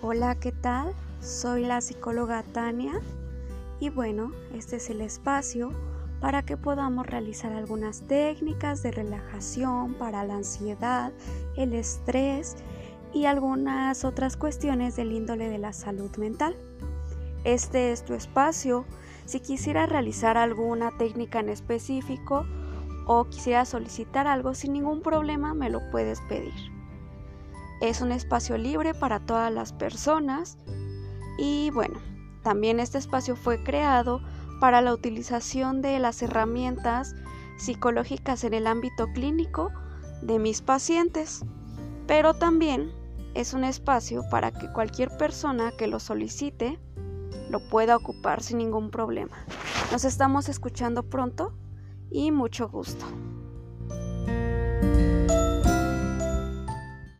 Hola, ¿qué tal? Soy la psicóloga Tania y bueno, este es el espacio para que podamos realizar algunas técnicas de relajación para la ansiedad, el estrés y algunas otras cuestiones del índole de la salud mental. Este es tu espacio. Si quisiera realizar alguna técnica en específico o quisiera solicitar algo sin ningún problema, me lo puedes pedir. Es un espacio libre para todas las personas y bueno, también este espacio fue creado para la utilización de las herramientas psicológicas en el ámbito clínico de mis pacientes, pero también es un espacio para que cualquier persona que lo solicite lo pueda ocupar sin ningún problema. Nos estamos escuchando pronto y mucho gusto.